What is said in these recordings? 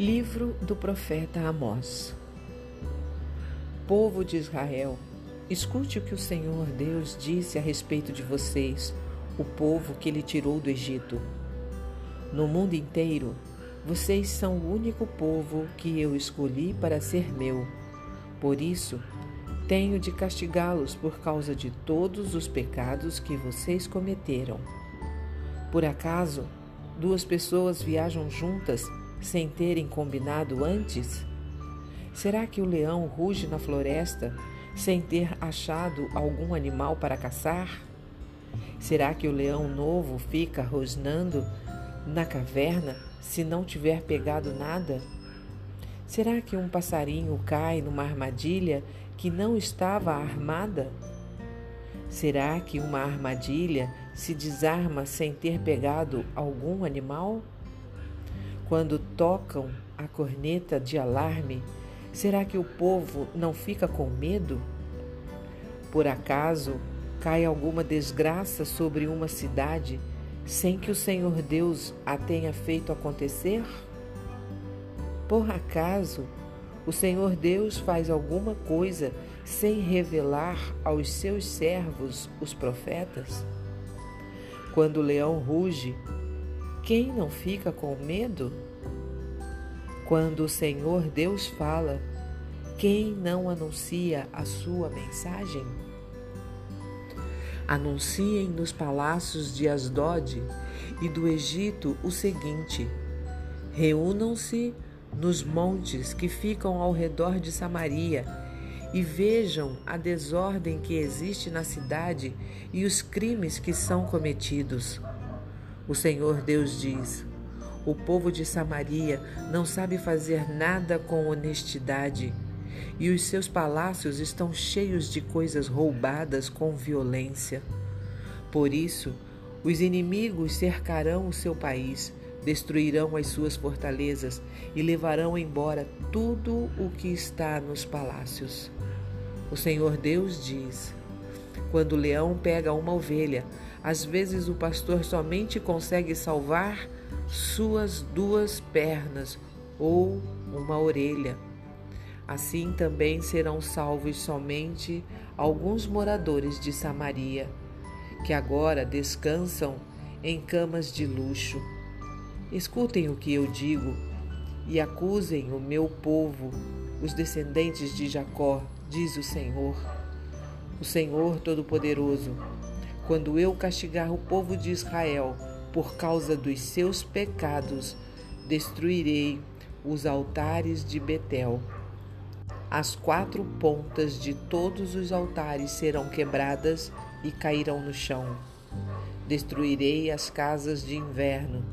Livro do profeta Amós. Povo de Israel, escute o que o Senhor Deus disse a respeito de vocês, o povo que ele tirou do Egito. No mundo inteiro, vocês são o único povo que eu escolhi para ser meu. Por isso, tenho de castigá-los por causa de todos os pecados que vocês cometeram. Por acaso, duas pessoas viajam juntas sem terem combinado antes? Será que o leão ruge na floresta sem ter achado algum animal para caçar? Será que o leão novo fica rosnando na caverna se não tiver pegado nada? Será que um passarinho cai numa armadilha que não estava armada? Será que uma armadilha se desarma sem ter pegado algum animal? Quando tocam a corneta de alarme, será que o povo não fica com medo? Por acaso cai alguma desgraça sobre uma cidade sem que o Senhor Deus a tenha feito acontecer? Por acaso o Senhor Deus faz alguma coisa sem revelar aos seus servos, os profetas? Quando o leão ruge, quem não fica com medo? Quando o Senhor Deus fala, quem não anuncia a sua mensagem? Anunciem nos palácios de Asdod e do Egito o seguinte: reúnam-se nos montes que ficam ao redor de Samaria e vejam a desordem que existe na cidade e os crimes que são cometidos. O Senhor Deus diz: O povo de Samaria não sabe fazer nada com honestidade, e os seus palácios estão cheios de coisas roubadas com violência. Por isso, os inimigos cercarão o seu país, destruirão as suas fortalezas e levarão embora tudo o que está nos palácios. O Senhor Deus diz: Quando o leão pega uma ovelha, às vezes o pastor somente consegue salvar suas duas pernas ou uma orelha. Assim também serão salvos somente alguns moradores de Samaria, que agora descansam em camas de luxo. Escutem o que eu digo e acusem o meu povo, os descendentes de Jacó, diz o Senhor. O Senhor Todo-Poderoso quando eu castigar o povo de Israel por causa dos seus pecados, destruirei os altares de Betel. As quatro pontas de todos os altares serão quebradas e cairão no chão. Destruirei as casas de inverno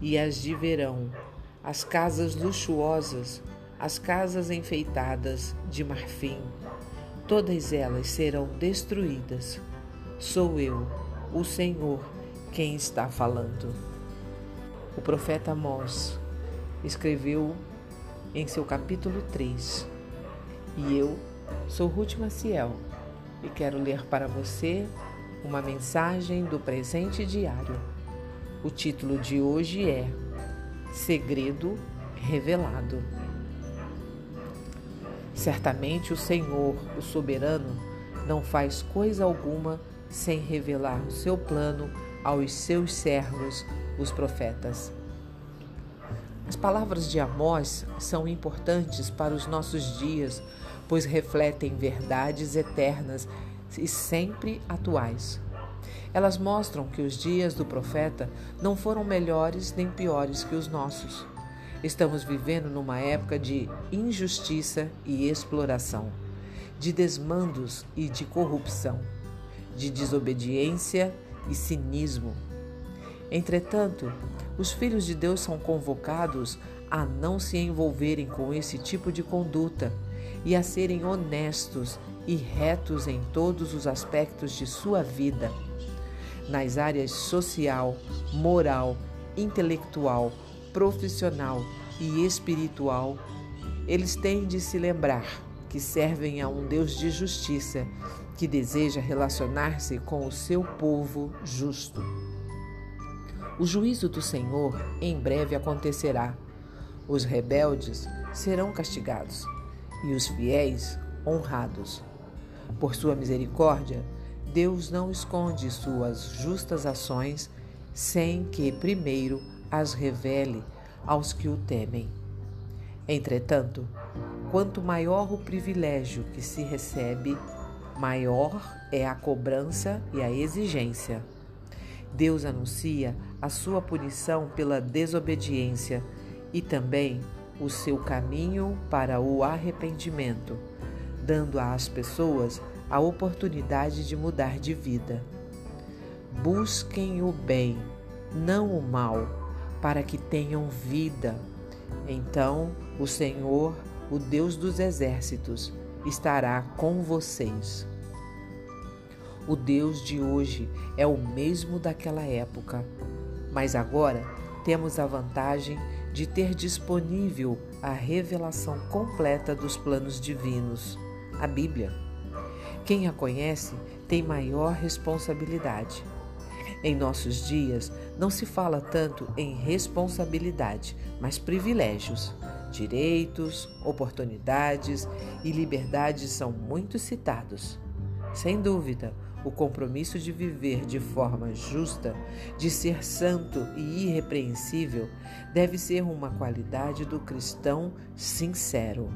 e as de verão, as casas luxuosas, as casas enfeitadas de marfim. Todas elas serão destruídas Sou eu, o Senhor, quem está falando. O profeta Amós escreveu em seu capítulo 3. E eu sou Ruth Maciel e quero ler para você uma mensagem do presente diário. O título de hoje é Segredo Revelado. Certamente o Senhor, o soberano, não faz coisa alguma sem revelar o seu plano aos seus servos, os profetas. As palavras de Amós são importantes para os nossos dias, pois refletem verdades eternas e sempre atuais. Elas mostram que os dias do profeta não foram melhores nem piores que os nossos. Estamos vivendo numa época de injustiça e exploração, de desmandos e de corrupção de desobediência e cinismo. Entretanto, os filhos de Deus são convocados a não se envolverem com esse tipo de conduta e a serem honestos e retos em todos os aspectos de sua vida, nas áreas social, moral, intelectual, profissional e espiritual. Eles têm de se lembrar que servem a um Deus de justiça que deseja relacionar-se com o seu povo justo. O juízo do Senhor em breve acontecerá. Os rebeldes serão castigados e os fiéis honrados. Por sua misericórdia, Deus não esconde suas justas ações sem que primeiro as revele aos que o temem. Entretanto, quanto maior o privilégio que se recebe, maior é a cobrança e a exigência. Deus anuncia a sua punição pela desobediência e também o seu caminho para o arrependimento, dando às pessoas a oportunidade de mudar de vida. Busquem o bem, não o mal, para que tenham vida. Então o Senhor, o Deus dos exércitos, estará com vocês. O Deus de hoje é o mesmo daquela época, mas agora temos a vantagem de ter disponível a revelação completa dos planos divinos, a Bíblia. Quem a conhece tem maior responsabilidade. Em nossos dias, não se fala tanto em responsabilidade, mas privilégios. Direitos, oportunidades e liberdades são muito citados. Sem dúvida, o compromisso de viver de forma justa, de ser santo e irrepreensível, deve ser uma qualidade do cristão sincero.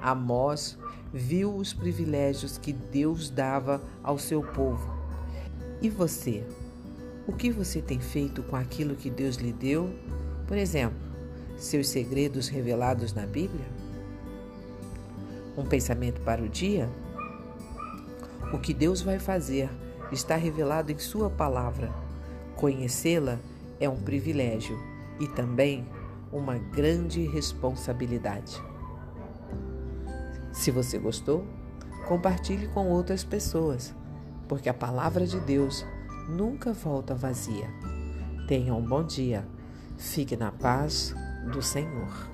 Amós viu os privilégios que Deus dava ao seu povo. E você? O que você tem feito com aquilo que Deus lhe deu? Por exemplo, seus segredos revelados na Bíblia? Um pensamento para o dia? O que Deus vai fazer está revelado em Sua palavra. Conhecê-la é um privilégio e também uma grande responsabilidade. Se você gostou, compartilhe com outras pessoas, porque a palavra de Deus nunca volta vazia. Tenha um bom dia. Fique na paz do Senhor.